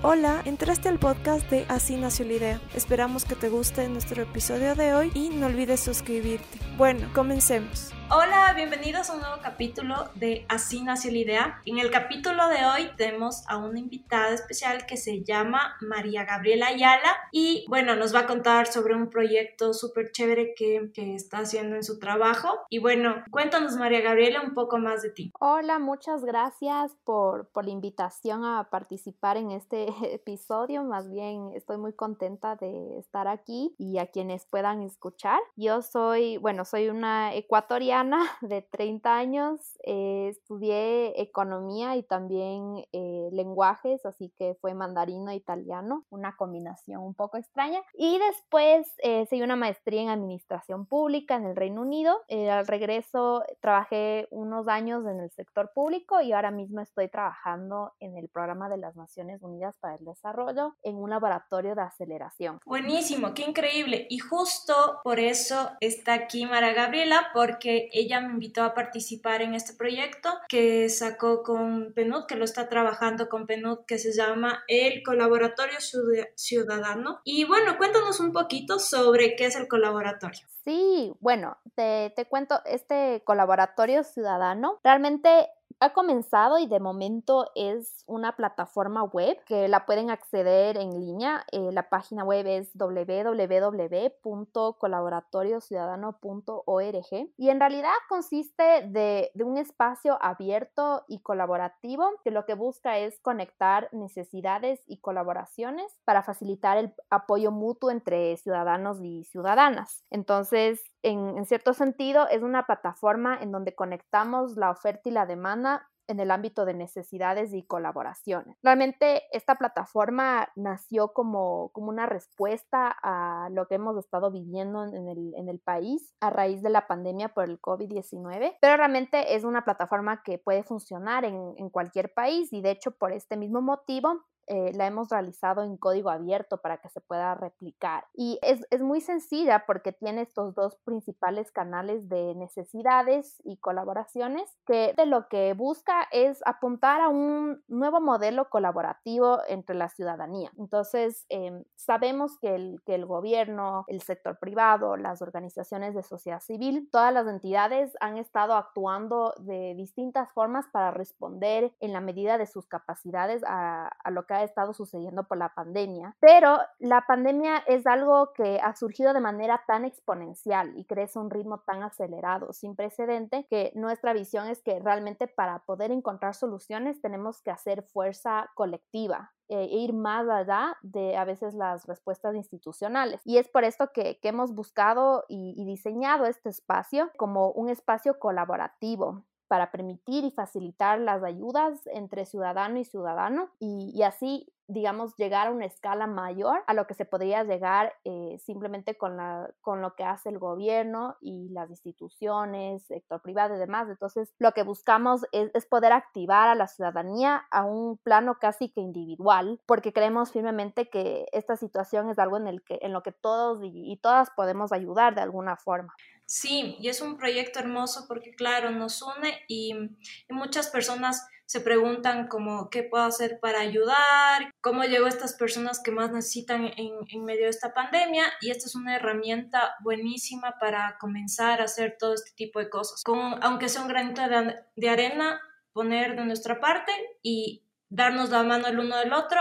Hola, entraste al podcast de Así nació la idea. Esperamos que te guste nuestro episodio de hoy y no olvides suscribirte. Bueno, comencemos. Hola, bienvenidos a un nuevo capítulo de Así nació la idea. En el capítulo de hoy tenemos a una invitada especial que se llama María Gabriela Ayala y bueno, nos va a contar sobre un proyecto súper chévere que, que, está haciendo en su trabajo. Y bueno, cuéntanos María Gabriela un poco más de ti. Hola, muchas gracias por, por la invitación a participar en este episodio. Más bien estoy muy contenta de estar aquí y a quienes puedan escuchar. Yo soy, bueno, soy una ecuatoriana de 30 años, eh, estudié economía y también eh, lenguajes, así que fue mandarino e italiano, una combinación un poco extraña. Y después eh, seguí una maestría en administración pública en el Reino Unido. al regreso trabajé unos años en el sector público y ahora mismo estoy trabajando en el programa de las Naciones Unidas para el Desarrollo en un laboratorio de aceleración. Buenísimo, qué increíble. Y justo por eso está aquí Mara Gabriela, porque ella me invitó a participar en este proyecto que sacó con PNUD, que lo está trabajando con PNUD, que se llama el Colaboratorio Ciudadano. Y bueno, cuéntanos un poquito sobre qué es el colaboratorio. Sí, bueno, te, te cuento, este colaboratorio ciudadano realmente ha comenzado y de momento es una plataforma web que la pueden acceder en línea. Eh, la página web es www.colaboratoriociudadano.org y en realidad consiste de, de, un espacio abierto y colaborativo que lo que busca es conectar necesidades y colaboraciones para facilitar el apoyo mutuo entre ciudadanos y ciudadanas. Entonces, en, cierto sentido, es una plataforma en donde conectamos la oferta y la demanda en el ámbito de necesidades y colaboraciones. Realmente esta plataforma nació como, como una respuesta a lo que hemos estado viviendo en el, en el país a raíz de la pandemia por el COVID-19, pero realmente es una plataforma que puede funcionar en, en cualquier país y de hecho por este mismo motivo eh, la hemos realizado en código abierto para que se pueda replicar. Y es, es, muy sencilla porque tiene estos dos principales canales de necesidades y colaboraciones que de lo que busca es apuntar a un nuevo modelo colaborativo entre la ciudadanía. Entonces, em, sabemos que el, que el gobierno, el sector privado, las organizaciones de sociedad civil, todas las entidades han estado actuando de distintas formas para responder en la medida de sus capacidades a, a lo que ha estado sucediendo por la pandemia, pero la pandemia es algo que ha surgido de manera tan exponencial y crece un ritmo tan acelerado, sin precedente, que nuestra visión es que realmente para poder encontrar soluciones tenemos que hacer fuerza colectiva, e ir más allá de a veces las respuestas institucionales. Y es por esto que, hemos buscado y, diseñado este espacio como un espacio colaborativo para permitir y facilitar las ayudas entre ciudadano y ciudadano y, así digamos, llegar a una escala mayor a lo que se podría llegar eh, simplemente con, la, con lo que hace el gobierno y las instituciones, sector privado y demás. Entonces, lo que buscamos es, es, poder activar a la ciudadanía a un plano casi que individual, porque creemos firmemente que esta situación es algo en, el que, en lo que todos y todas podemos ayudar de alguna forma. Sí, y es un proyecto hermoso porque, claro, nos une y, muchas personas se preguntan como qué puedo hacer para ayudar, cómo llego a estas personas que más necesitan en, medio de esta pandemia y esta es una herramienta buenísima para comenzar a hacer todo este tipo de cosas. Aunque sea un granito de, de arena, poner de nuestra parte y darnos la mano el uno del otro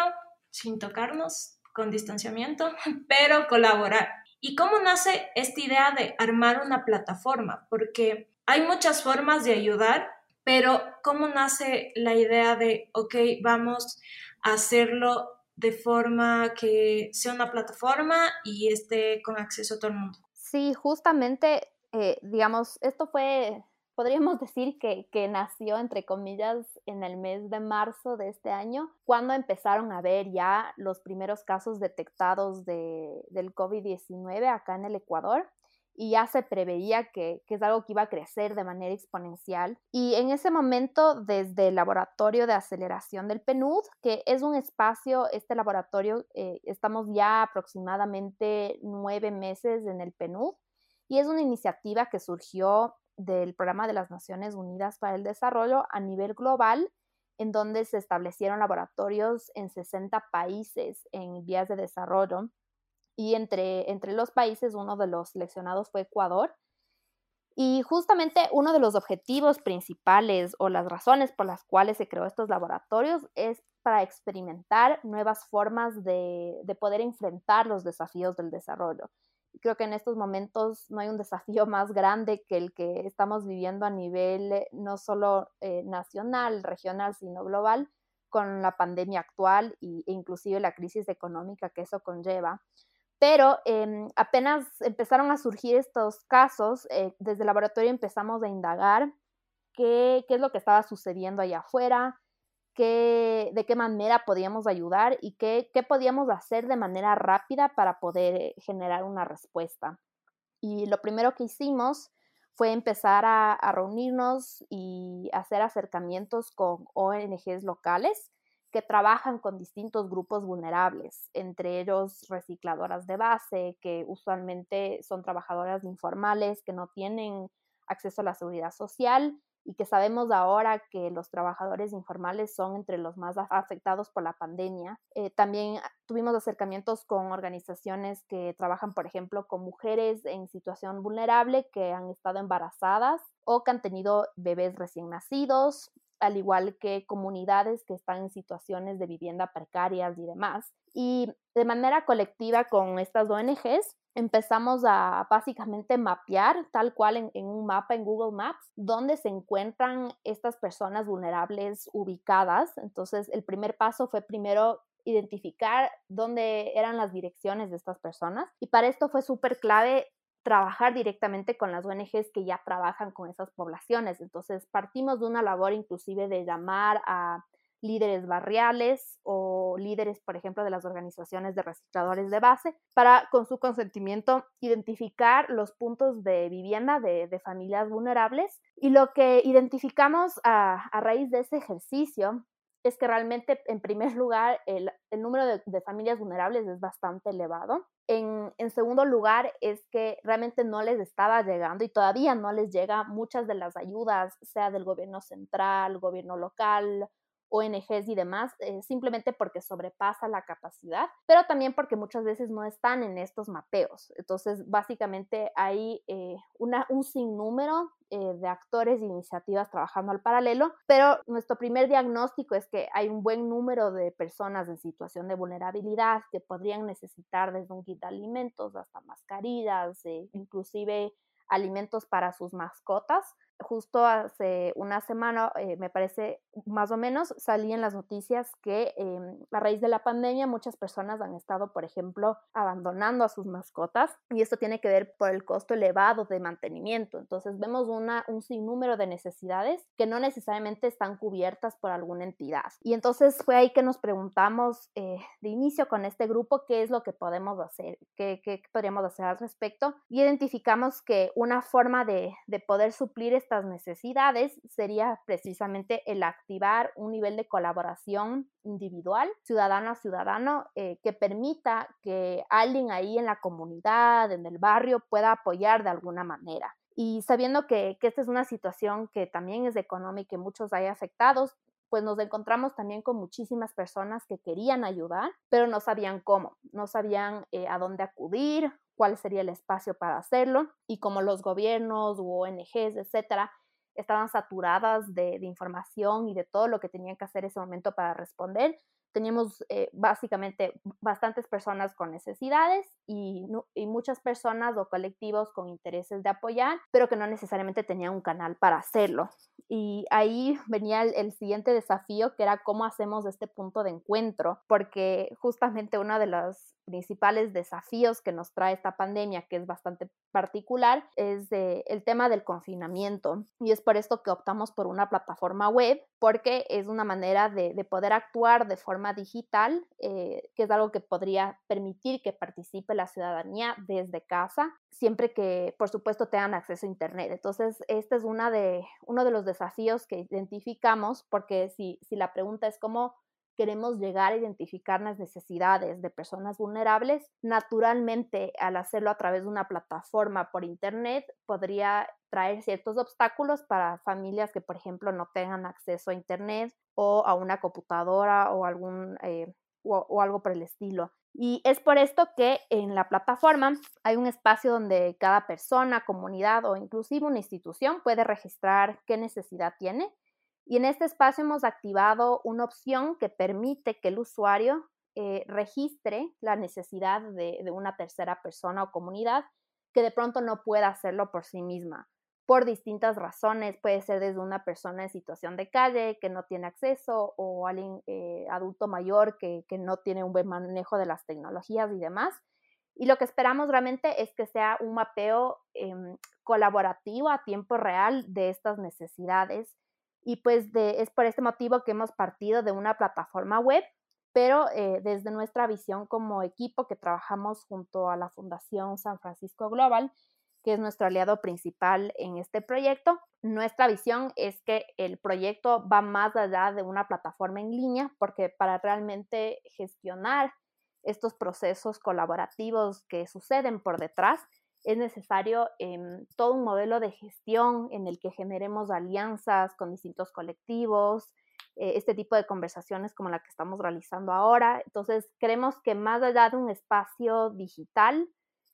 sin tocarnos, con distanciamiento, pero colaborar. ¿Y cómo nace esta idea de armar una plataforma? Porque hay muchas formas de ayudar, pero ¿cómo nace la idea de, ok, vamos a hacerlo de forma que sea una plataforma y esté con acceso a todo el mundo? Sí, justamente, eh, digamos, esto fue podríamos decir que, nació, entre comillas, en el mes de marzo de este año, cuando empezaron a ver ya los primeros casos detectados de, del COVID-19 acá en el Ecuador. Y ya se preveía que, que, es algo que iba a crecer de manera exponencial. Y en ese momento, desde el laboratorio de aceleración del PNUD, que es un espacio, este laboratorio, eh, estamos ya aproximadamente nueve meses en el PNUD, y es una iniciativa que surgió del Programa de las Naciones Unidas para el Desarrollo a nivel global en donde se establecieron laboratorios en 60 países en vías de desarrollo. Y entre, entre los países, uno de los seleccionados fue Ecuador. Y justamente uno de los objetivos principales o las razones por las cuales se creó estos laboratorios es para experimentar nuevas formas de, de poder enfrentar los desafíos del desarrollo creo que en estos momentos no hay un desafío más grande que el que estamos viviendo a nivel eh, no solo eh, nacional, regional, sino global, con la pandemia actual e inclusive la crisis económica que eso conlleva. Pero em, apenas empezaron a surgir estos casos, eh, desde el laboratorio empezamos a indagar qué, qué es lo que estaba sucediendo allá afuera, de qué manera podíamos ayudar y qué, podíamos hacer de manera rápida para poder eh, generar una respuesta. Y lo primero que hicimos fue empezar a, reunirnos y hacer acercamientos con ONGs locales que trabajan con distintos grupos vulnerables, entre ellos recicladoras de base, que usualmente son trabajadoras informales que no tienen acceso a la seguridad social y que sabemos ahora que los trabajadores informales son entre los más afectados por la pandemia. Eh, también tuvimos acercamientos con organizaciones que trabajan, por ejemplo, con mujeres en situación vulnerable que han estado embarazadas o que han tenido bebés recién nacidos, al igual que comunidades que están en situaciones de vivienda precarias y demás. Y de manera colectiva con estas ONGs empezamos a básicamente mapear tal cual en, un mapa en Google Maps dónde se encuentran estas personas vulnerables ubicadas. Entonces, el primer paso fue primero identificar dónde eran las direcciones de estas personas y para esto fue súper clave trabajar directamente con las ONGs que ya trabajan con esas poblaciones. Entonces, partimos de una labor inclusive de llamar a líderes barriales o líderes, por ejemplo, de las organizaciones de recicladores de base, para, con su consentimiento, identificar los puntos de vivienda de, familias vulnerables. Y lo que identificamos a, raíz de ese ejercicio es que realmente, en primer lugar, el, número de, familias vulnerables es bastante elevado. En, en, segundo lugar, es que realmente no les estaba llegando y todavía no les llega muchas de las ayudas, sea del gobierno central, gobierno local ONGs y demás, eh, simplemente porque sobrepasa la capacidad, pero también porque muchas veces no están en estos mapeos. Entonces, básicamente hay eh, un sinnúmero eh, de actores e iniciativas trabajando al paralelo, pero nuestro primer diagnóstico es que hay un buen número de personas en situación de vulnerabilidad que podrían necesitar desde un kit de alimentos hasta mascarillas, inclusive alimentos para sus mascotas justo hace una semana, eh, me parece más o menos, salí en las noticias que em, a raíz de la pandemia muchas personas han estado, por ejemplo, abandonando a sus mascotas y esto tiene que ver por el costo elevado de mantenimiento. Entonces vemos una, un sinnúmero de necesidades que no necesariamente están cubiertas por alguna entidad. Y entonces fue ahí que nos preguntamos eh, de inicio con este grupo qué es lo que podemos hacer, qué, qué podríamos hacer al respecto y identificamos que una forma de, de poder suplir estas necesidades sería precisamente el activar un nivel de colaboración individual, ciudadano a ciudadano, eh, que permita que alguien ahí en la comunidad, en el barrio, pueda apoyar de alguna manera. Y sabiendo que, esta es una situación que también es económica y muchos hay afectados, pues nos encontramos también con muchísimas personas que querían ayudar, pero no sabían cómo, no sabían eh, a dónde acudir cuál sería el espacio para hacerlo y como los gobiernos u ONGs, etcétera, estaban saturadas de, información y de todo lo que tenían que hacer ese momento para responder, teníamos eh, básicamente bastantes personas con necesidades y, muchas personas o colectivos con intereses de apoyar, pero que no necesariamente tenían un canal para hacerlo. Y ahí venía el, siguiente desafío, que era cómo hacemos este punto de encuentro, porque justamente uno de los principales desafíos que nos trae esta pandemia, que es bastante particular, es el tema del confinamiento. Y es por esto que optamos por una plataforma web, porque es una manera de, de poder actuar de forma digital, eh, que es algo que podría permitir que participe la ciudadanía desde casa, siempre que, por supuesto, tengan acceso a Internet. Entonces, este es una de, uno de los desafíos que identificamos, porque si, si la pregunta es cómo queremos llegar a identificar las necesidades de personas vulnerables, naturalmente al hacerlo a través de una plataforma por Internet podría traer ciertos obstáculos para familias que, por ejemplo, no tengan acceso a Internet o a una computadora o, algún, eh, o algo por el estilo. Y es por esto que en la plataforma hay un espacio donde cada persona, comunidad o inclusive una institución puede registrar qué necesidad tiene y en este espacio hemos activado una opción que permite que el usuario eh, registre la necesidad de, una tercera persona o comunidad que de pronto no pueda hacerlo por sí misma, por distintas razones. Puede ser desde una persona en situación de calle que no tiene acceso o alguien eh, adulto mayor que, no tiene un buen manejo de las tecnologías y demás. Y lo que esperamos realmente es que sea un mapeo em, colaborativo a tiempo real de estas necesidades y pues es por este motivo que hemos partido de una plataforma web, pero eh, desde nuestra visión como equipo que trabajamos junto a la Fundación San Francisco Global, que es nuestro aliado principal en este proyecto, nuestra visión es que el proyecto va más allá de una plataforma en línea, porque para realmente gestionar estos procesos colaborativos que suceden por detrás, es necesario em, todo un modelo de gestión en el que generemos alianzas con distintos colectivos, eh, este tipo de conversaciones como la que estamos realizando ahora. Entonces, creemos que más allá de un espacio digital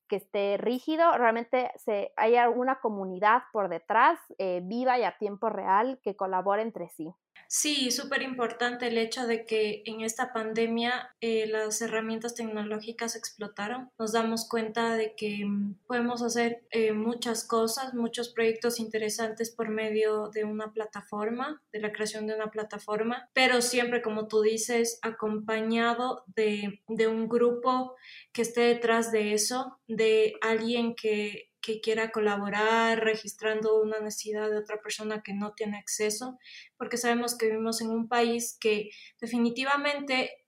que esté rígido, realmente se, haya una comunidad por detrás, eh, viva y a tiempo real, que colabore entre sí. Sí, súper importante el hecho de que en esta pandemia eh, las herramientas tecnológicas explotaron. Nos damos cuenta de que mm, podemos hacer eh, muchas cosas, muchos proyectos interesantes por medio de una plataforma, de la creación de una plataforma, pero siempre, como tú dices, acompañado de, de un grupo que esté detrás de eso, de alguien que que quiera colaborar registrando una necesidad de otra persona que no tiene acceso, porque sabemos que vivimos en un país que definitivamente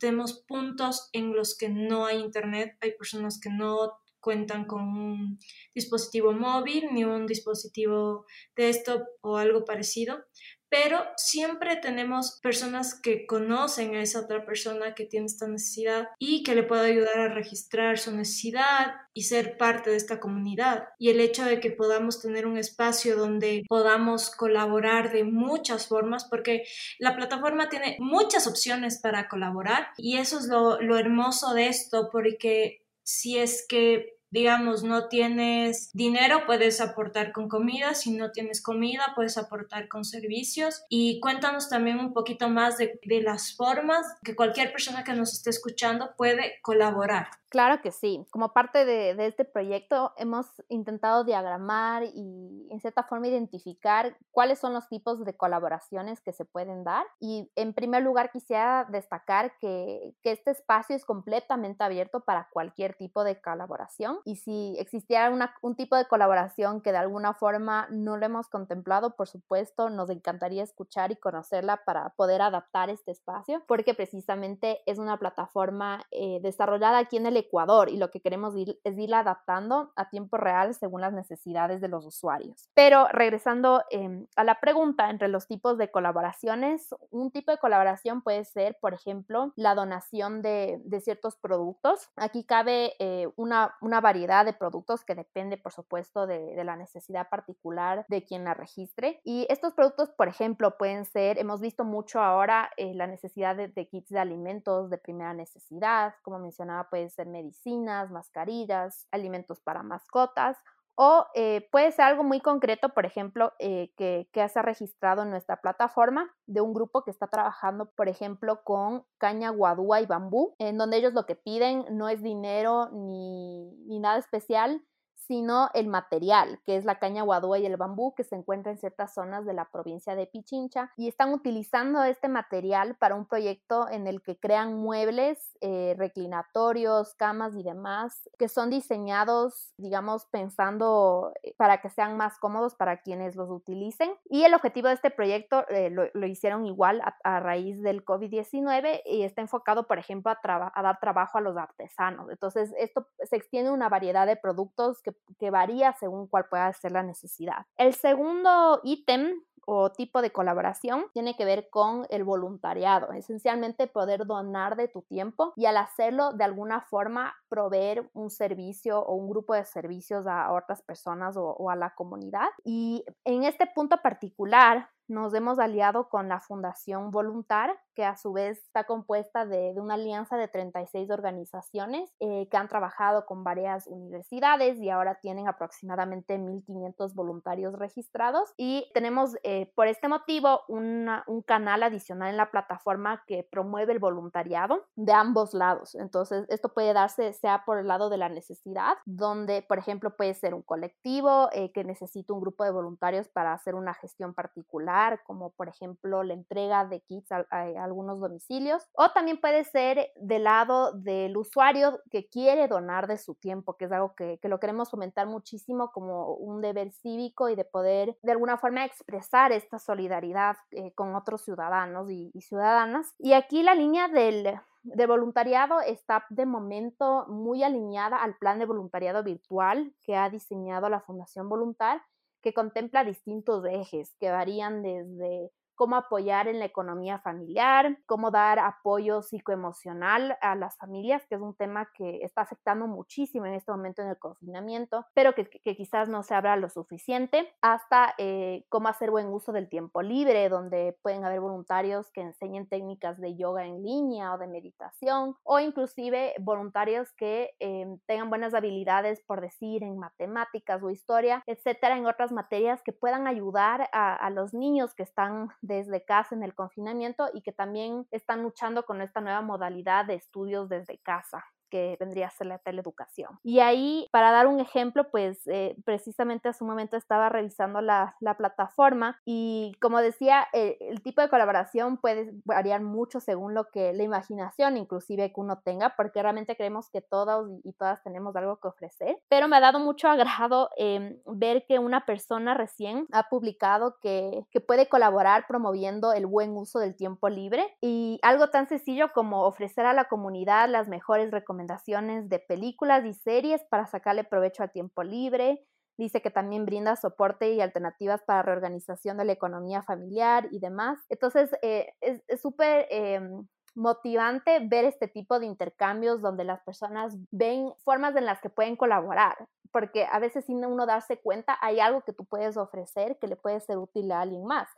tenemos puntos en los que no hay internet, hay personas que no cuentan con un dispositivo móvil ni un dispositivo desktop o algo parecido pero siempre tenemos personas que conocen a esa otra persona que tiene esta necesidad y que le puede ayudar a registrar su necesidad y ser parte de esta comunidad. Y el hecho de que podamos tener un espacio donde podamos colaborar de muchas formas, porque la plataforma tiene muchas opciones para colaborar y eso es lo, lo hermoso de esto, porque si es que digamos, no tienes dinero, puedes aportar con comida, si no tienes comida, puedes aportar con servicios. Y cuéntanos también un poquito más de, de las formas que cualquier persona que nos esté escuchando puede colaborar. Claro que sí. Como parte de, este proyecto hemos intentado diagramar y en cierta forma identificar cuáles son los tipos de colaboraciones que se pueden dar. Y en primer lugar quisiera destacar que, este espacio es completamente abierto para cualquier tipo de colaboración. Y si existiera un tipo de colaboración que de alguna forma no lo hemos contemplado, por supuesto, nos encantaría escuchar y conocerla para poder adaptar este espacio, porque precisamente es una plataforma eh, desarrollada aquí en el Ecuador y lo que queremos es ir adaptando a tiempo real según las necesidades de los usuarios. Pero regresando em, a la pregunta entre los tipos de colaboraciones, un tipo de colaboración puede ser, por ejemplo, la donación de, ciertos productos. Aquí cabe eh, una, variedad de productos que depende, por supuesto, de, la necesidad particular de quien la registre. Y estos productos, por ejemplo, pueden ser, hemos visto mucho ahora eh, la necesidad de, kits de alimentos de primera necesidad, como mencionaba, puede ser medicinas, mascarillas, alimentos para mascotas o eh, puede ser algo muy concreto, por ejemplo, eh, que, que se ha registrado en nuestra plataforma de un grupo que está trabajando, por ejemplo, con caña guadúa y bambú, en donde ellos lo que piden no es dinero ni, ni nada especial, sino el material, que es la caña guadúa y el bambú, que se encuentra en ciertas zonas de la provincia de Pichincha, y están utilizando este material para un proyecto en el que crean muebles, eh, reclinatorios, camas y demás, que son diseñados, digamos, pensando eh, para que sean más cómodos para quienes los utilicen. Y el objetivo de este proyecto eh, lo, hicieron igual a, raíz del COVID-19 y está enfocado, por ejemplo, a, a dar trabajo a los artesanos. Entonces, esto se extiende una variedad de productos que varía según cuál pueda ser la necesidad. El segundo ítem o tipo de colaboración tiene que ver con el voluntariado, esencialmente poder donar de tu tiempo y al hacerlo de alguna forma proveer un servicio o un grupo de servicios a otras personas o a la comunidad. Y en este punto particular, nos hemos aliado con la Fundación Voluntar, que a su vez está compuesta de, una alianza de 36 organizaciones eh, que han trabajado con varias universidades y ahora tienen aproximadamente 1.500 voluntarios registrados. Y tenemos eh, por este motivo un canal adicional en la plataforma que promueve el voluntariado de ambos lados. Entonces, esto puede darse sea por el lado de la necesidad, donde, por ejemplo, puede ser un colectivo eh, que necesita un grupo de voluntarios para hacer una gestión particular como por ejemplo la entrega de kits a, algunos domicilios, o también puede ser del lado del usuario que quiere donar de su tiempo, que es algo que, lo queremos fomentar muchísimo como un deber cívico y de poder de alguna forma expresar esta solidaridad eh, con otros ciudadanos y, ciudadanas. Y aquí la línea del, de voluntariado está de momento muy alineada al plan de voluntariado virtual que ha diseñado la Fundación Voluntar que contempla distintos ejes que varían desde cómo apoyar en la economía familiar, cómo dar apoyo psicoemocional a las familias, que es un tema que está afectando muchísimo en este momento en el confinamiento, pero que, quizás no se abra lo suficiente, hasta eh, cómo hacer buen uso del tiempo libre, donde pueden haber voluntarios que enseñen técnicas de yoga en línea o de meditación, o inclusive voluntarios que em, tengan buenas habilidades, por decir, en matemáticas o historia, etcétera, en otras materias que puedan ayudar a, a los niños que están desde casa en el confinamiento y que también están luchando con esta nueva modalidad de estudios desde casa que vendría a ser la teleeducación. Y ahí, para dar un ejemplo, pues eh, precisamente hace un momento estaba revisando la, plataforma y como decía, eh, el tipo de colaboración puede variar mucho según lo que la imaginación inclusive que uno tenga, porque realmente creemos que todos y todas tenemos algo que ofrecer, pero me ha dado mucho agrado em, ver que una persona recién ha publicado que, que puede colaborar promoviendo el buen uso del tiempo libre y algo tan sencillo como ofrecer a la comunidad las mejores recomendaciones recomendaciones de películas y series para sacarle provecho a tiempo libre. Dice que también brinda soporte y alternativas para reorganización de la economía familiar y demás. Entonces, eh, es súper em, motivante ver este tipo de intercambios donde las personas ven formas en las que pueden colaborar, porque a veces sin uno darse cuenta hay algo que tú puedes ofrecer que le puede ser útil a alguien más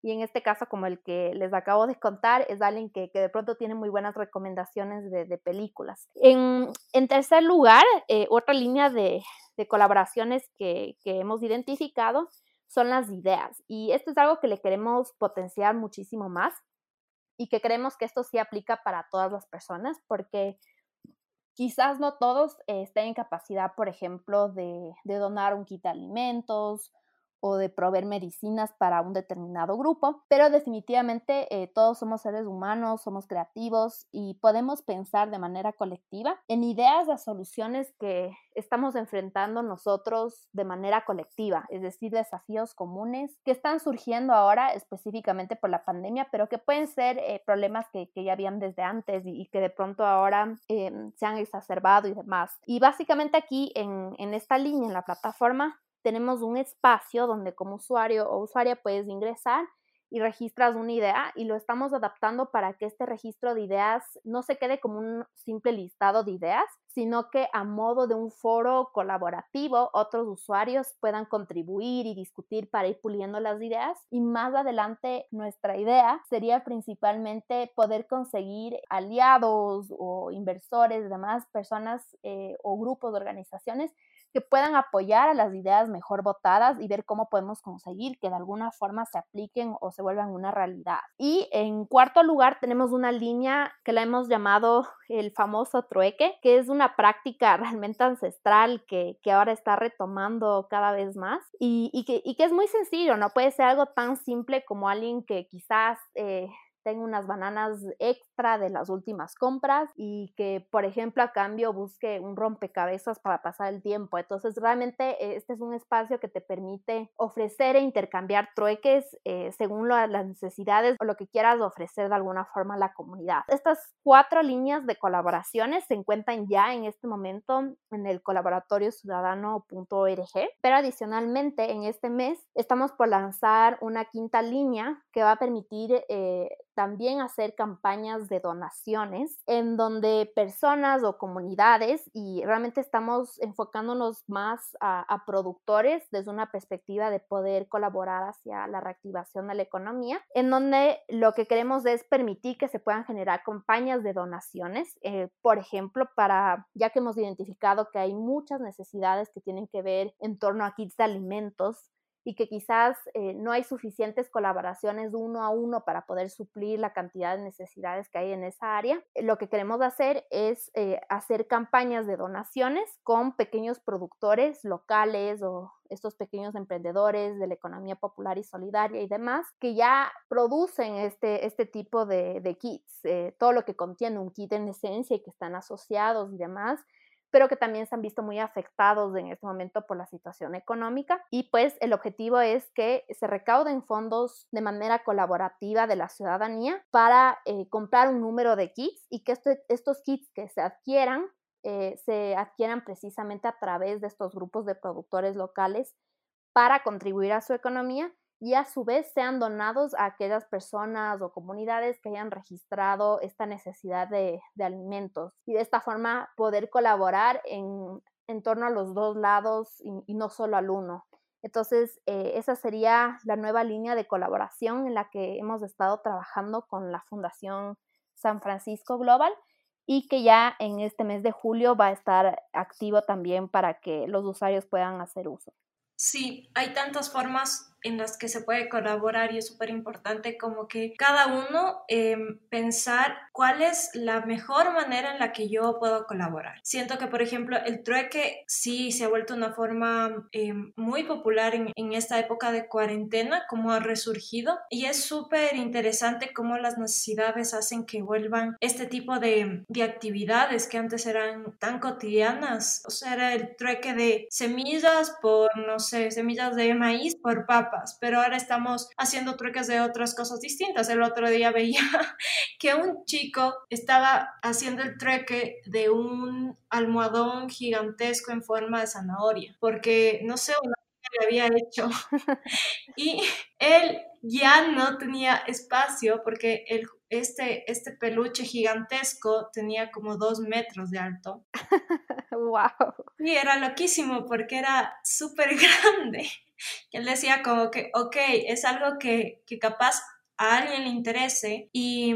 y en este caso, como el que les acabo de contar, es alguien que, de pronto tiene muy buenas recomendaciones de, películas. En, tercer lugar, eh, otra línea de, colaboraciones que, que, hemos identificado son las ideas. Y esto es algo que le queremos potenciar muchísimo más y que creemos que esto sí aplica para todas las personas porque quizás no todos estén en capacidad, por ejemplo, de, de donar un kit de alimentos o de proveer medicinas para un determinado grupo, pero definitivamente eh, todos somos seres humanos, somos creativos y podemos pensar de manera colectiva en ideas de soluciones que estamos enfrentando nosotros de manera colectiva, es decir, desafíos comunes que están surgiendo ahora específicamente por la pandemia, pero que pueden ser eh, problemas que, ya habían desde antes y, que de pronto ahora em, se han exacerbado y demás. Y básicamente aquí en, en esta línea, en la plataforma, tenemos un espacio donde como usuario o usuaria puedes ingresar y registras una idea y lo estamos adaptando para que este registro de ideas no se quede como un simple listado de ideas, sino que a modo de un foro colaborativo otros usuarios puedan contribuir y discutir para ir puliendo las ideas. Y más adelante nuestra idea sería principalmente poder conseguir aliados o inversores, demás personas eh, o grupos de organizaciones que puedan apoyar a las ideas mejor votadas y ver cómo podemos conseguir que de alguna forma se apliquen o se vuelvan una realidad. Y en cuarto lugar tenemos una línea que la hemos llamado el famoso trueque, que es una práctica realmente ancestral que, que ahora está retomando cada vez más y, y, que, y, que, es muy sencillo, no puede ser algo tan simple como alguien que quizás... Eh, tenga unas bananas extra de las últimas compras y que, por ejemplo, a cambio busque un rompecabezas para pasar el tiempo. Entonces, realmente este es un espacio que te permite ofrecer e intercambiar trueques eh, según las necesidades o lo que quieras ofrecer de alguna forma a la comunidad. Estas cuatro líneas de colaboraciones se encuentran ya en este momento en el colaboratorio ciudadano.org, pero adicionalmente en este mes estamos por lanzar una quinta línea que va a permitir eh, también hacer campañas de donaciones en donde personas o comunidades, y realmente estamos enfocándonos más a, productores desde una perspectiva de poder colaborar hacia la reactivación de la economía, en donde lo que queremos es permitir que se puedan generar campañas de donaciones, eh, por ejemplo, para, ya que hemos identificado que hay muchas necesidades que tienen que ver en torno a kits de alimentos, y que quizás eh, no hay suficientes colaboraciones uno a uno para poder suplir la cantidad de necesidades que hay en esa área. Lo que queremos hacer es eh, hacer campañas de donaciones con pequeños productores locales o estos pequeños emprendedores de la economía popular y solidaria y demás, que ya producen este, este tipo de, kits, eh, todo lo que contiene un kit en esencia y que están asociados y demás, pero que también se han visto muy afectados en este momento por la situación económica. Y pues el objetivo es que se recauden fondos de manera colaborativa de la ciudadanía para eh, comprar un número de kits y que este, estos kits que se adquieran eh, se adquieran precisamente a través de estos grupos de productores locales para contribuir a su economía y a su vez sean donados a aquellas personas o comunidades que hayan registrado esta necesidad de, alimentos y de esta forma poder colaborar en, torno a los dos lados y, no solo al uno. Entonces, eh, esa sería la nueva línea de colaboración en la que hemos estado trabajando con la Fundación San Francisco Global y que ya en este mes de julio va a estar activo también para que los usuarios puedan hacer uso. Sí, hay tantas formas en las que se puede colaborar y es súper importante como que cada uno em, pensar cuál es la mejor manera en la que yo puedo colaborar. Siento que, por ejemplo, el trueque sí se ha vuelto una forma em, muy popular en, en, esta época de cuarentena, como ha resurgido y es súper interesante cómo las necesidades hacen que vuelvan este tipo de, de actividades que antes eran tan cotidianas. O sea, era el trueque de semillas por, no sé, semillas de maíz por papa pero ahora estamos haciendo truques de otras cosas distintas. El otro día veía que un chico estaba haciendo el trueque de un almohadón gigantesco en forma de zanahoria, porque no sé, una le había hecho y él ya no tenía espacio porque el, este, este peluche gigantesco tenía como dos metros de alto. ¡Wow! Y era loquísimo porque era súper grande. Él decía como que, ok, es algo que, que capaz a alguien le interese y,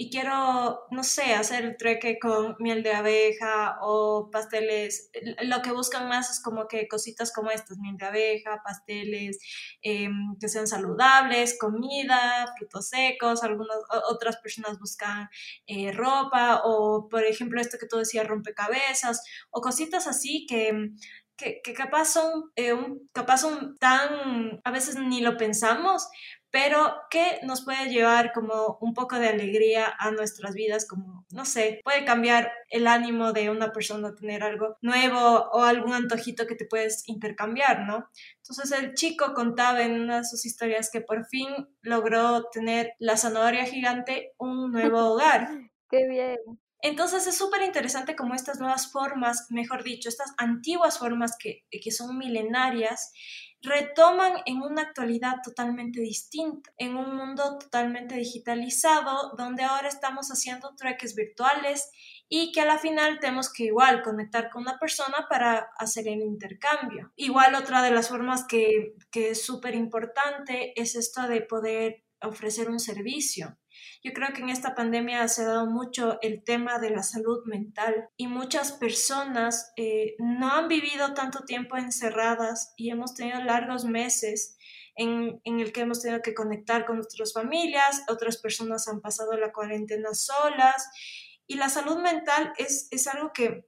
y quiero, no sé, hacer el treque con miel de abeja o pasteles. Lo que buscan más es como que cositas como estas, miel de abeja, pasteles em, que sean saludables, comida, frutos secos. Algunas otras personas buscan eh, ropa o, por ejemplo, esto que tú decías, rompecabezas o cositas así que que, capaz son, eh, un, capaz son tan, a veces ni lo pensamos, pero que nos puede llevar como un poco de alegría a nuestras vidas, como, no sé, puede cambiar el ánimo de una persona tener algo nuevo o algún antojito que te puedes intercambiar, ¿no? Entonces el chico contaba en una de sus historias que por fin logró tener la zanahoria gigante un nuevo hogar. ¡Qué bien! Entonces es súper interesante como estas nuevas formas, mejor dicho, estas antiguas formas que, que son milenarias, retoman en una actualidad totalmente distinta, en un mundo totalmente digitalizado, donde ahora estamos haciendo trueques virtuales y que a la final tenemos que igual conectar con una persona para hacer el intercambio. Igual otra de las formas que, que es súper importante es esto de poder ofrecer un servicio. Yo creo que en esta pandemia se ha dado mucho el tema de la salud mental y muchas personas eh, no han vivido tanto tiempo encerradas y hemos tenido largos meses en, en, el que hemos tenido que conectar con nuestras familias, otras personas han pasado la cuarentena solas y la salud mental es, es algo que,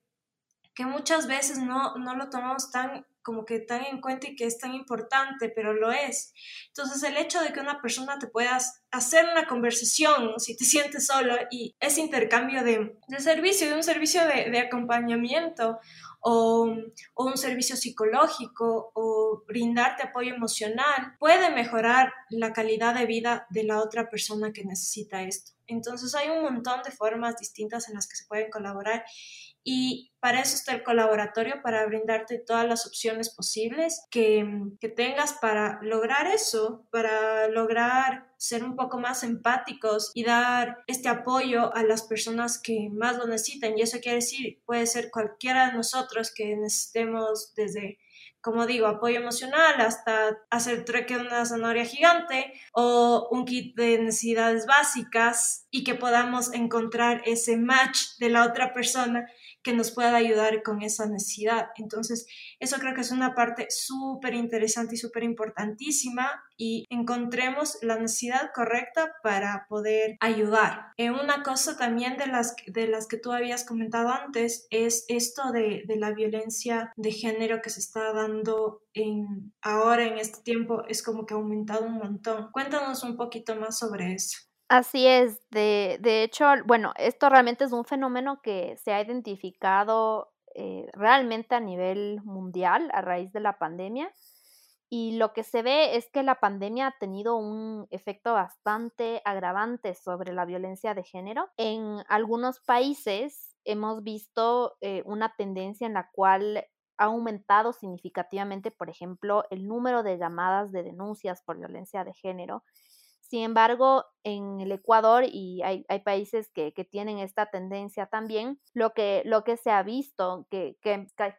que muchas veces no, no lo tomamos tan como que tan en cuenta y que es tan importante, pero lo es. Entonces el hecho de que una persona te puedas hacer una conversación si te sientes solo y ese intercambio de, de servicio, de un servicio de, de acompañamiento o, o, un servicio psicológico o brindarte apoyo emocional puede mejorar la calidad de vida de la otra persona que necesita esto. Entonces hay un montón de formas distintas en las que se pueden colaborar y para eso está el colaboratorio, para brindarte todas las opciones posibles que, que, tengas para lograr eso, para lograr ser un poco más empáticos y dar este apoyo a las personas que más lo necesitan. Y eso quiere decir, puede ser cualquiera de nosotros que necesitemos desde como digo, apoyo emocional hasta hacer treque de una zanahoria gigante o un kit de necesidades básicas y que podamos encontrar ese match de la otra persona que nos pueda ayudar con esa necesidad. Entonces, eso creo que es una parte súper interesante y súper importantísima y encontremos la necesidad correcta para poder ayudar. Eh, una cosa también de las, de las que tú habías comentado antes es esto de, de la violencia de género que se está dando en, ahora en este tiempo, es como que ha aumentado un montón. Cuéntanos un poquito más sobre eso. Así es, de, de hecho, bueno, esto realmente es un fenómeno que se ha identificado eh, realmente a nivel mundial a raíz de la pandemia. Y lo que se ve es que la pandemia ha tenido un efecto bastante agravante sobre la violencia de género. En algunos países hemos visto eh, una tendencia en la cual ha aumentado significativamente, por ejemplo, el número de llamadas de denuncias por violencia de género sin embargo, en el Ecuador, y hay, países que, tienen esta tendencia también, lo que, lo que se ha visto, que,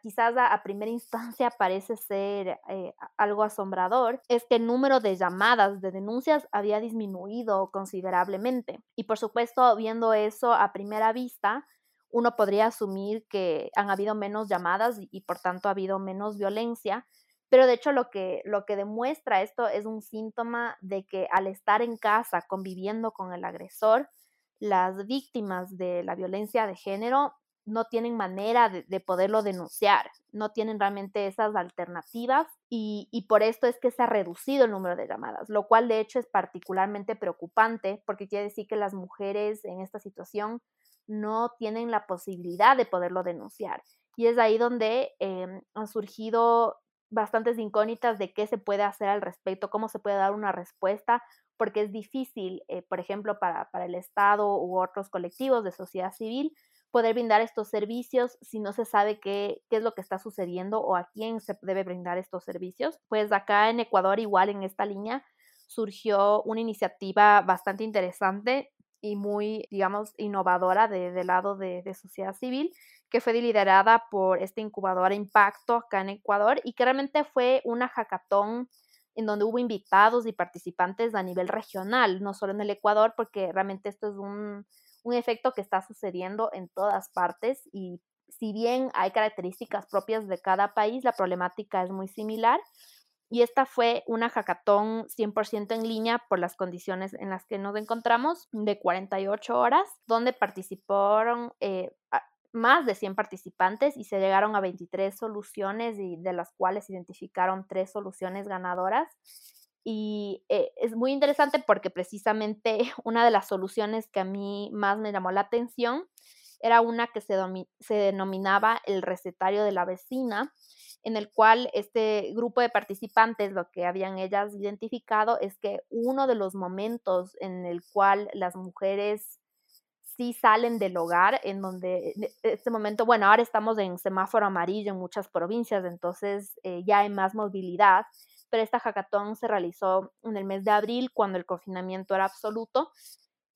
quizás a, primera instancia parece ser eh, algo asombrador, es que el número de llamadas, de denuncias, había disminuido considerablemente. Y por supuesto, viendo eso a primera vista, uno podría asumir que han habido menos llamadas y por tanto ha habido menos violencia, pero de hecho lo que, lo que demuestra esto es un síntoma de que al estar en casa conviviendo con el agresor, las víctimas de la violencia de género no tienen manera de, poderlo denunciar, no tienen realmente esas alternativas y, y, por esto es que se ha reducido el número de llamadas, lo cual de hecho es particularmente preocupante porque quiere decir que las mujeres en esta situación no tienen la posibilidad de poderlo denunciar. Y es ahí donde eh, han surgido bastantes incógnitas de qué se puede hacer al respecto, cómo se puede dar una respuesta, porque es difícil, eh, por ejemplo, para, para el Estado u otros colectivos de sociedad civil, poder brindar estos servicios si no se sabe qué, qué, es lo que está sucediendo o a quién se debe brindar estos servicios. Pues acá en Ecuador, igual en esta línea, surgió una iniciativa bastante interesante y muy, digamos, innovadora del de lado de, de, sociedad civil, que fue liderada por esta incubadora Impacto acá en Ecuador y que realmente fue una hackathon en donde hubo invitados y participantes a nivel regional, no solo en el Ecuador, porque realmente esto es un, un efecto que está sucediendo en todas partes y si bien hay características propias de cada país, la problemática es muy similar y esta fue una hackathon 100% en línea por las condiciones en las que nos encontramos de 48 horas, donde participaron eh, más de 100 participantes y se llegaron a 23 soluciones y de las cuales identificaron tres soluciones ganadoras. Y eh, es muy interesante porque precisamente una de las soluciones que a mí más me llamó la atención era una que se, se denominaba el recetario de la vecina, en el cual este grupo de participantes lo que habían ellas identificado es que uno de los momentos en el cual las mujeres sí salen del hogar, en donde en este momento, bueno, ahora estamos en semáforo amarillo en muchas provincias, entonces eh, ya hay más movilidad, pero esta hackathon se realizó en el mes de abril cuando el confinamiento era absoluto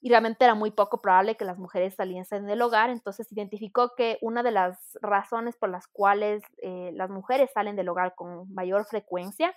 y realmente era muy poco probable que las mujeres saliesen del hogar, entonces identificó que una de las razones por las cuales eh, las mujeres salen del hogar con mayor frecuencia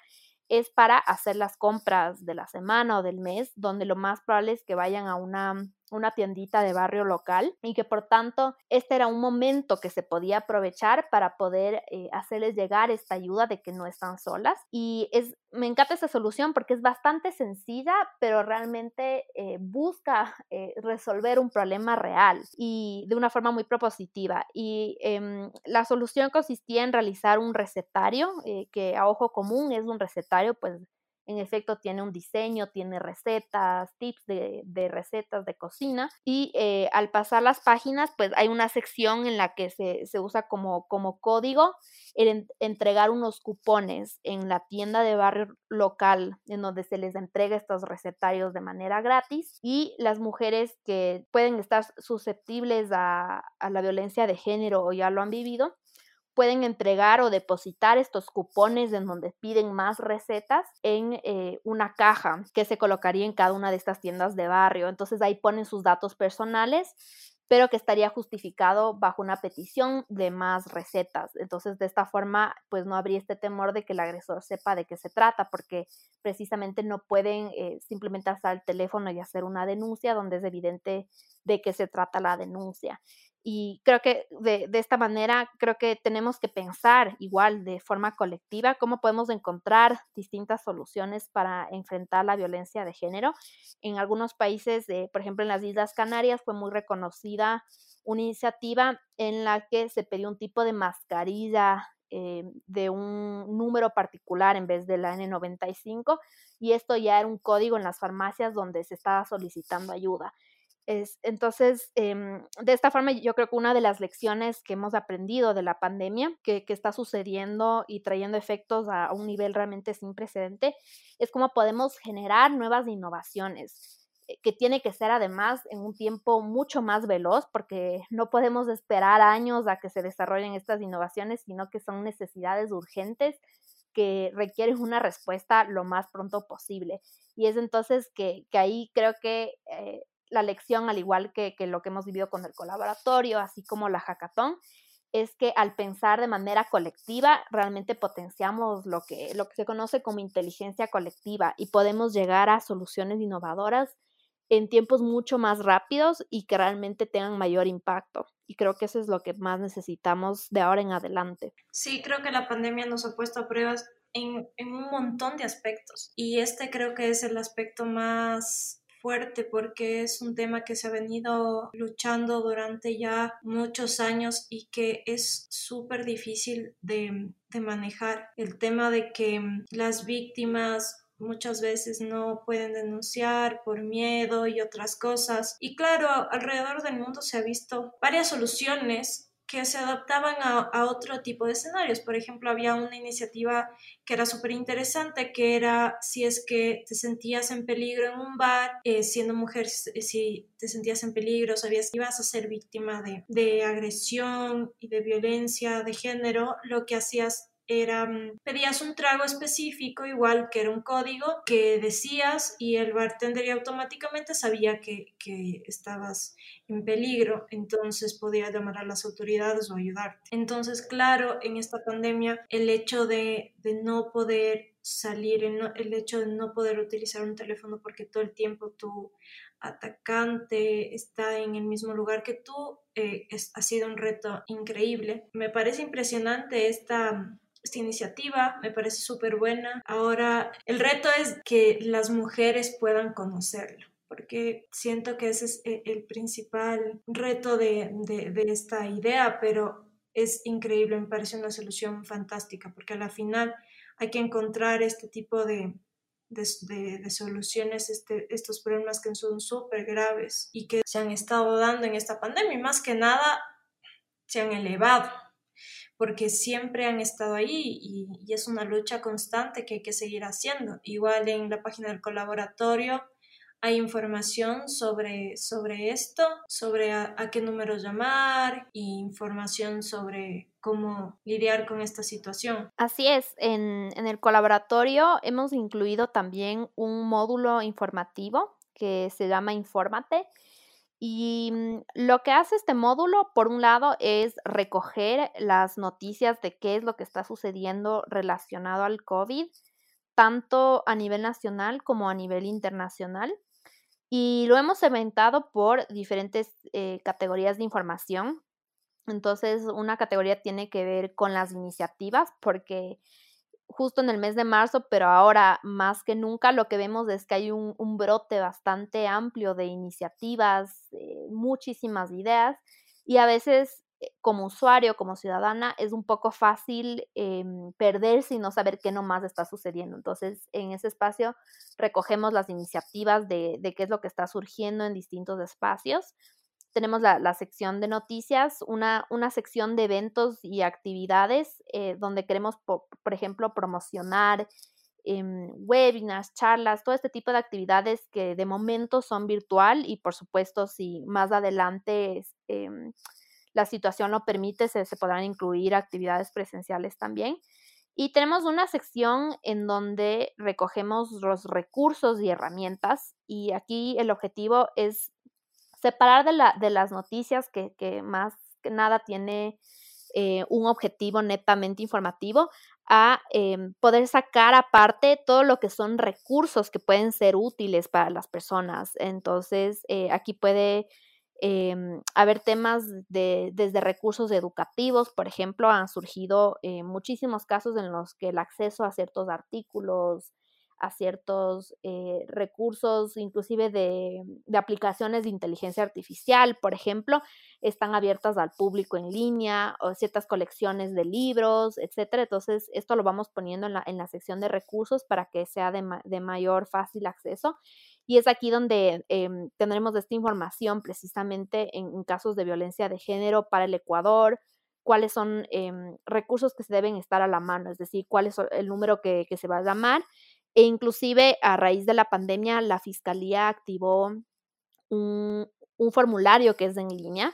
es para hacer las compras de la semana o del mes, donde lo más probable es que vayan a una una tiendita de barrio local y que por tanto este era un momento que se podía aprovechar para poder eh, hacerles llegar esta ayuda de que no están solas. Y es me encanta esa solución porque es bastante sencilla pero realmente eh, busca eh, resolver un problema real y de una forma muy propositiva. Y em, la solución consistía en realizar un recetario que a ojo común es un recetario pues en efecto tiene un diseño, tiene recetas, tips de, recetas de cocina y eh, al pasar las páginas pues hay una sección en la que se, usa como, como código el entregar unos cupones en la tienda de barrio local en donde se les entrega estos recetarios de manera gratis y las mujeres que pueden estar susceptibles a, a la violencia de género o ya lo han vivido pueden entregar o depositar estos cupones en donde piden más recetas en eh, una caja que se colocaría en cada una de estas tiendas de barrio. Entonces ahí ponen sus datos personales pero que estaría justificado bajo una petición de más recetas. Entonces, de esta forma, pues no habría este temor de que el agresor sepa de qué se trata, porque precisamente no pueden eh, simplemente alzar el teléfono y hacer una denuncia donde es evidente de qué se trata la denuncia. Y creo que de, esta manera, creo que tenemos que pensar igual de forma colectiva cómo podemos encontrar distintas soluciones para enfrentar la violencia de género. En algunos países, por ejemplo en las Islas Canarias, fue muy reconocida una iniciativa en la que se pidió un tipo de mascarilla eh, de un número particular en vez de la N95 y esto ya era un código en las farmacias donde se estaba solicitando ayuda entonces, em, de esta forma, yo creo que una de las lecciones que hemos aprendido de la pandemia, que, está sucediendo y trayendo efectos a un nivel realmente sin precedente, es cómo podemos generar nuevas innovaciones eh, que tiene que ser además en un tiempo mucho más veloz, porque no podemos esperar años a que se desarrollen estas innovaciones, sino que son necesidades urgentes que requieren una respuesta lo más pronto posible. Y es entonces que, ahí creo que eh, la lección, al igual que, lo que hemos vivido con el colaboratorio, así como la hackathon, es que al pensar de manera colectiva, realmente potenciamos lo que, lo que se conoce como inteligencia colectiva y podemos llegar a soluciones innovadoras en tiempos mucho más rápidos y que realmente tengan mayor impacto. Y creo que eso es lo que más necesitamos de ahora en adelante. Sí, creo que la pandemia nos ha puesto a pruebas en, en un montón de aspectos y este creo que es el aspecto más fuerte porque es un tema que se ha venido luchando durante ya muchos años y que es súper difícil de, manejar. El tema de que las víctimas muchas veces no pueden denunciar por miedo y otras cosas. Y claro, alrededor del mundo se ha visto varias soluciones que se adaptaban a, otro tipo de escenarios. Por ejemplo, había una iniciativa que era súper interesante, que era si es que te sentías en peligro en un bar, eh, siendo mujer, si te sentías en peligro, sabías que ibas a ser víctima de, de agresión y de violencia de género, lo que hacías era, mm, pedías un trago específico, igual que era un código que decías y el bartender automáticamente sabía que, que estabas en peligro, entonces podía llamar a las autoridades o ayudarte. Entonces, claro, en esta pandemia, el hecho de, de no poder salir, el hecho de no poder utilizar un teléfono porque todo el tiempo tu atacante está en el mismo lugar que tú, eh, ha sido un reto increíble. Me parece impresionante esta esta iniciativa, me parece súper buena. Ahora, el reto es que las mujeres puedan conocerlo porque siento que ese es e, el principal reto de, de, esta idea, pero es increíble, me parece una solución fantástica, porque a la final hay que encontrar este tipo de, de, soluciones, este, estos problemas que son súper graves y que se han estado dando en esta pandemia y más que nada se han elevado porque siempre han estado ahí y, es una lucha constante que hay que seguir haciendo. Igual en la página del colaboratorio hay información sobre, sobre esto, sobre a, qué números llamar e información sobre cómo lidiar con esta situación. Así es, en, en el colaboratorio hemos incluido también un módulo informativo que se llama Infórmate y mm, lo que hace este módulo, por un lado, es recoger las noticias de qué es lo que está sucediendo relacionado al COVID, tanto a nivel nacional como a nivel internacional. Y lo hemos segmentado por diferentes eh, categorías de información. Entonces, una categoría tiene que ver con las iniciativas, porque justo en el mes de marzo, pero ahora más que nunca lo que vemos es que hay un, brote bastante amplio de iniciativas, muchísimas ideas y a veces eh, como usuario, como ciudadana, es un poco fácil em, perderse y no saber qué nomás está sucediendo. Entonces, en ese espacio recogemos las iniciativas de, qué es lo que está surgiendo en distintos espacios. Tenemos la, sección de noticias, una, una, sección de eventos y actividades eh, donde queremos, por, ejemplo, promocionar em, webinars, charlas, todo este tipo de actividades que de momento son virtual y por supuesto si más adelante em, la situación lo permite, se, podrán incluir actividades presenciales también. Y tenemos una sección en donde recogemos los recursos y herramientas y aquí el objetivo es separar de, la, de las noticias que, más que nada tiene eh, un objetivo netamente informativo a em, poder sacar aparte todo lo que son recursos que pueden ser útiles para las personas. Entonces, eh, aquí puede eh, haber temas de, desde recursos educativos, por ejemplo, han surgido eh, muchísimos casos en los que el acceso a ciertos artículos, a ciertos eh, recursos, inclusive de, aplicaciones de inteligencia artificial, por ejemplo, están abiertas al público en línea, o ciertas colecciones de libros, etcétera. Entonces, esto lo vamos poniendo en la, en la sección de recursos para que sea de, de mayor fácil acceso. Y es aquí donde em, tendremos esta información precisamente en, casos de violencia de género para el Ecuador, cuáles son em, recursos que se deben estar a la mano, es decir, cuál es el número que, se va a llamar. E inclusive a raíz de la pandemia, la Fiscalía activó un, un formulario que es en línea,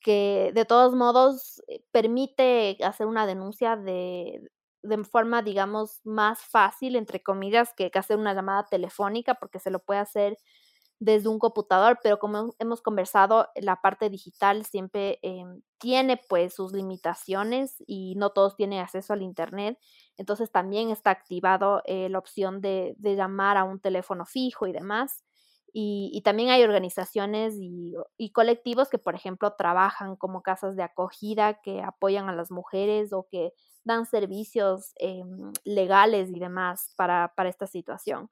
que de todos modos eh, permite hacer una denuncia de, de forma, digamos, más fácil, entre comillas, que, hacer una llamada telefónica, porque se lo puede hacer desde un computador, pero como hemos conversado, la parte digital siempre em, tiene pues sus limitaciones y no todos tienen acceso al Internet. Entonces también está activado eh, la opción de, de, llamar a un teléfono fijo y demás. Y, también hay organizaciones y, colectivos que, por ejemplo, trabajan como casas de acogida que apoyan a las mujeres o que dan servicios em, legales y demás para, esta situación.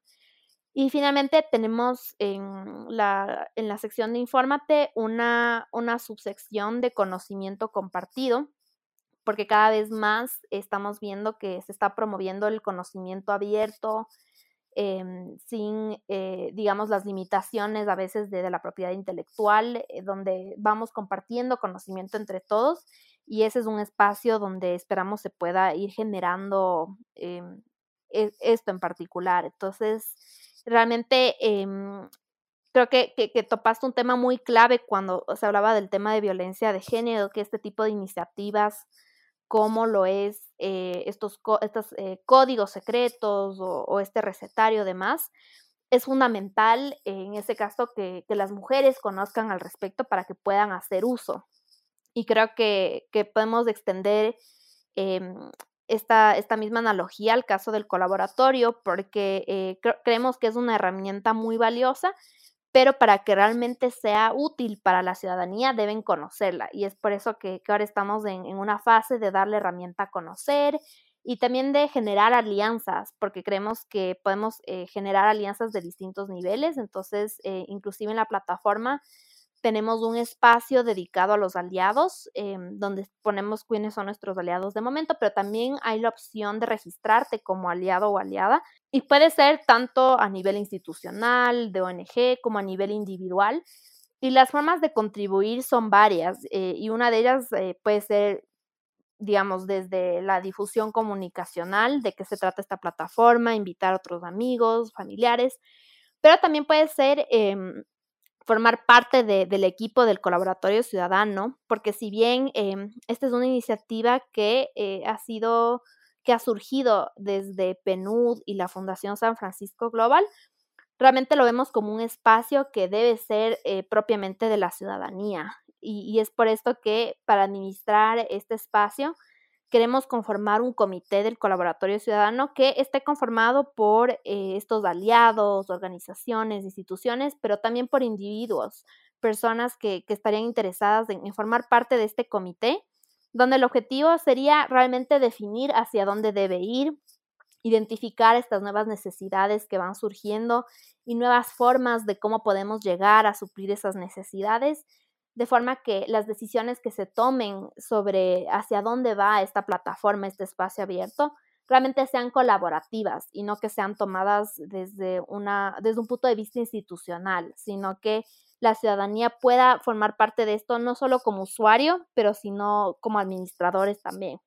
Y finalmente tenemos en la, en la sección de Infórmate una, una subsección de conocimiento compartido, porque cada vez más estamos viendo que se está promoviendo el conocimiento abierto, Em, sin, eh, digamos, las limitaciones a veces de, la propiedad intelectual, eh, donde vamos compartiendo conocimiento entre todos y ese es un espacio donde esperamos se pueda ir generando em, e, esto en particular. Entonces, realmente em, creo que, que, topaste un tema muy clave cuando se hablaba del tema de violencia de género, que este tipo de iniciativas como lo es eh, estos, estos eh, códigos secretos o, este recetario demás, es fundamental en ese caso que, las mujeres conozcan al respecto para que puedan hacer uso. Y creo que, podemos extender em, esta, esta, misma analogía al caso del colaboratorio porque eh, creemos que es una herramienta muy valiosa pero para que realmente sea útil para la ciudadanía deben conocerla y es por eso que, ahora estamos en, una fase de darle herramienta a conocer y también de generar alianzas, porque creemos que podemos eh, generar alianzas de distintos niveles, entonces eh, inclusive en la plataforma tenemos un espacio dedicado a los aliados, em, donde ponemos quiénes son nuestros aliados de momento, pero también hay la opción de registrarte como aliado o aliada y puede ser tanto a nivel institucional, de ONG, como a nivel individual. Y las formas de contribuir son varias eh, y una de ellas eh, puede ser, digamos, desde la difusión comunicacional, de qué se trata esta plataforma, invitar a otros amigos, familiares, pero también puede ser em, formar parte del equipo del colaboratorio ciudadano, porque si bien em, esta es una iniciativa que eh, ha sido, que ha surgido desde PNUD y la Fundación San Francisco Global, realmente lo vemos como un espacio que debe ser eh, propiamente de la ciudadanía. y es por esto que para administrar este espacio, queremos conformar un comité del colaboratorio ciudadano que esté conformado por eh, estos aliados, organizaciones, instituciones, pero también por individuos, personas que, estarían interesadas en, formar parte de este comité, donde el objetivo sería realmente definir hacia dónde debe ir, identificar estas nuevas necesidades que van surgiendo y nuevas formas de cómo podemos llegar a suplir esas necesidades de forma que las decisiones que se tomen sobre hacia dónde va esta plataforma, este espacio abierto, realmente sean colaborativas y no que sean tomadas desde, una, desde un punto de vista institucional, sino que la ciudadanía pueda formar parte de esto no solo como usuario, pero sino como administradores también.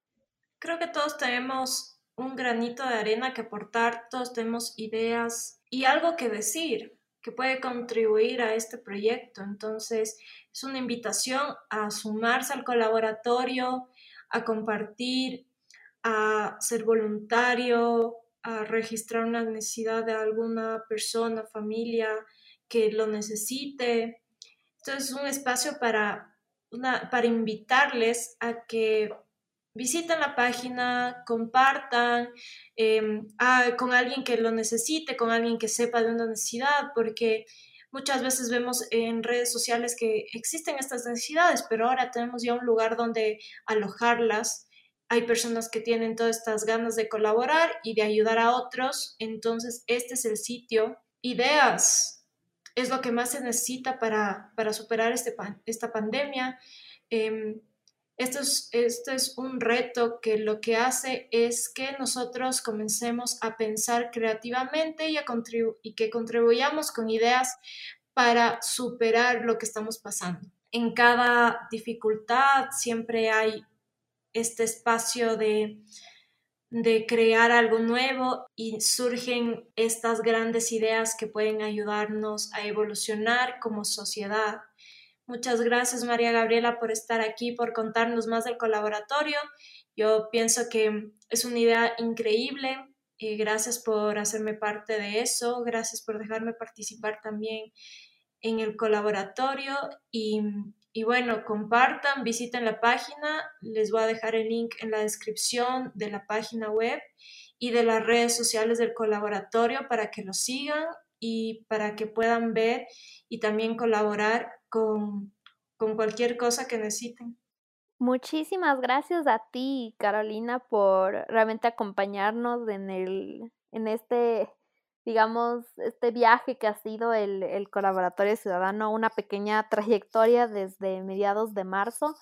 Creo que todos tenemos un granito de arena que aportar, todos tenemos ideas y algo que decir que puede contribuir a este proyecto. Entonces, es una invitación a sumarse al colaboratorio, a compartir, a ser voluntario, a registrar una necesidad de alguna persona, familia que lo necesite. Entonces, es un espacio para, una, para invitarles a que visiten la página, compartan em, con alguien que lo necesite, con alguien que sepa de una necesidad, porque muchas veces vemos en redes sociales que existen estas necesidades, pero ahora tenemos ya un lugar donde alojarlas. Hay personas que tienen todas estas ganas de colaborar y de ayudar a otros, entonces este es el sitio. Ideas es lo que más se necesita para, para superar este, esta pandemia. Em, esto es, un reto que lo que hace es que nosotros comencemos a pensar creativamente y, a y que contribuyamos con ideas para superar lo que estamos pasando. En cada dificultad siempre hay este espacio de, de crear algo nuevo y surgen estas grandes ideas que pueden ayudarnos a evolucionar como sociedad Muchas gracias María Gabriela por estar aquí, por contarnos más del colaboratorio. Yo pienso que es una idea increíble. y gracias por hacerme parte de eso. Gracias por dejarme participar también en el colaboratorio. Y, y bueno, compartan, visiten la página. Les voy a dejar el link en la descripción de la página web y de las redes sociales del colaboratorio para que lo sigan y para que puedan ver y también colaborar con, cualquier cosa que necesiten. Muchísimas gracias a ti, Carolina, por realmente acompañarnos en el, en este, digamos, este viaje que ha sido el, el Colaboratorio Ciudadano, una pequeña trayectoria desde mediados de marzo.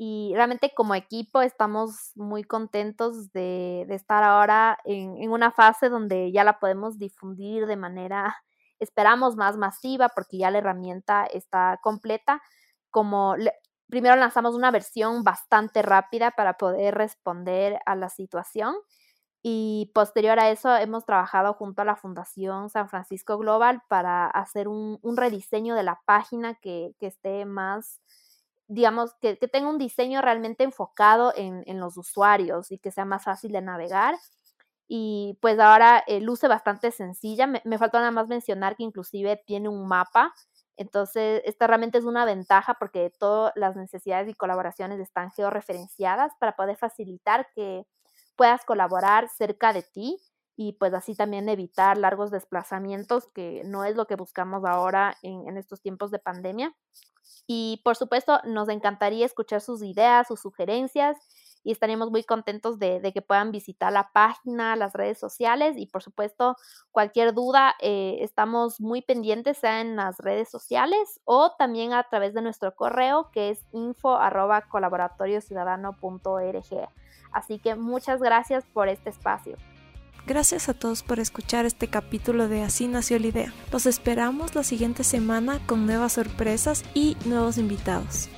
Y realmente como equipo estamos muy contentos de, de estar ahora en, en, una fase donde ya la podemos difundir de manera esperamos más masiva porque ya la herramienta está completa. Como primero lanzamos una versión bastante rápida para poder responder a la situación y posterior a eso hemos trabajado junto a la Fundación San Francisco Global para hacer un, rediseño de la página que, esté más, digamos, que, tenga un diseño realmente enfocado en, en los usuarios y que sea más fácil de navegar y pues ahora eh, luce bastante sencilla. Me, me faltó nada más mencionar que inclusive tiene un mapa. Entonces, esta realmente es una ventaja porque todas las necesidades y colaboraciones están georreferenciadas para poder facilitar que puedas colaborar cerca de ti y pues así también evitar largos desplazamientos, que no es lo que buscamos ahora en, en estos tiempos de pandemia. Y por supuesto, nos encantaría escuchar sus ideas, sus sugerencias y estaríamos muy contentos de, que puedan visitar la página, las redes sociales y por supuesto cualquier duda eh, estamos muy pendientes sea en las redes sociales o también a través de nuestro correo que es info. Así que muchas gracias por este espacio. Gracias a todos por escuchar este capítulo de Así nació la idea. Los esperamos la siguiente semana con nuevas sorpresas y nuevos invitados.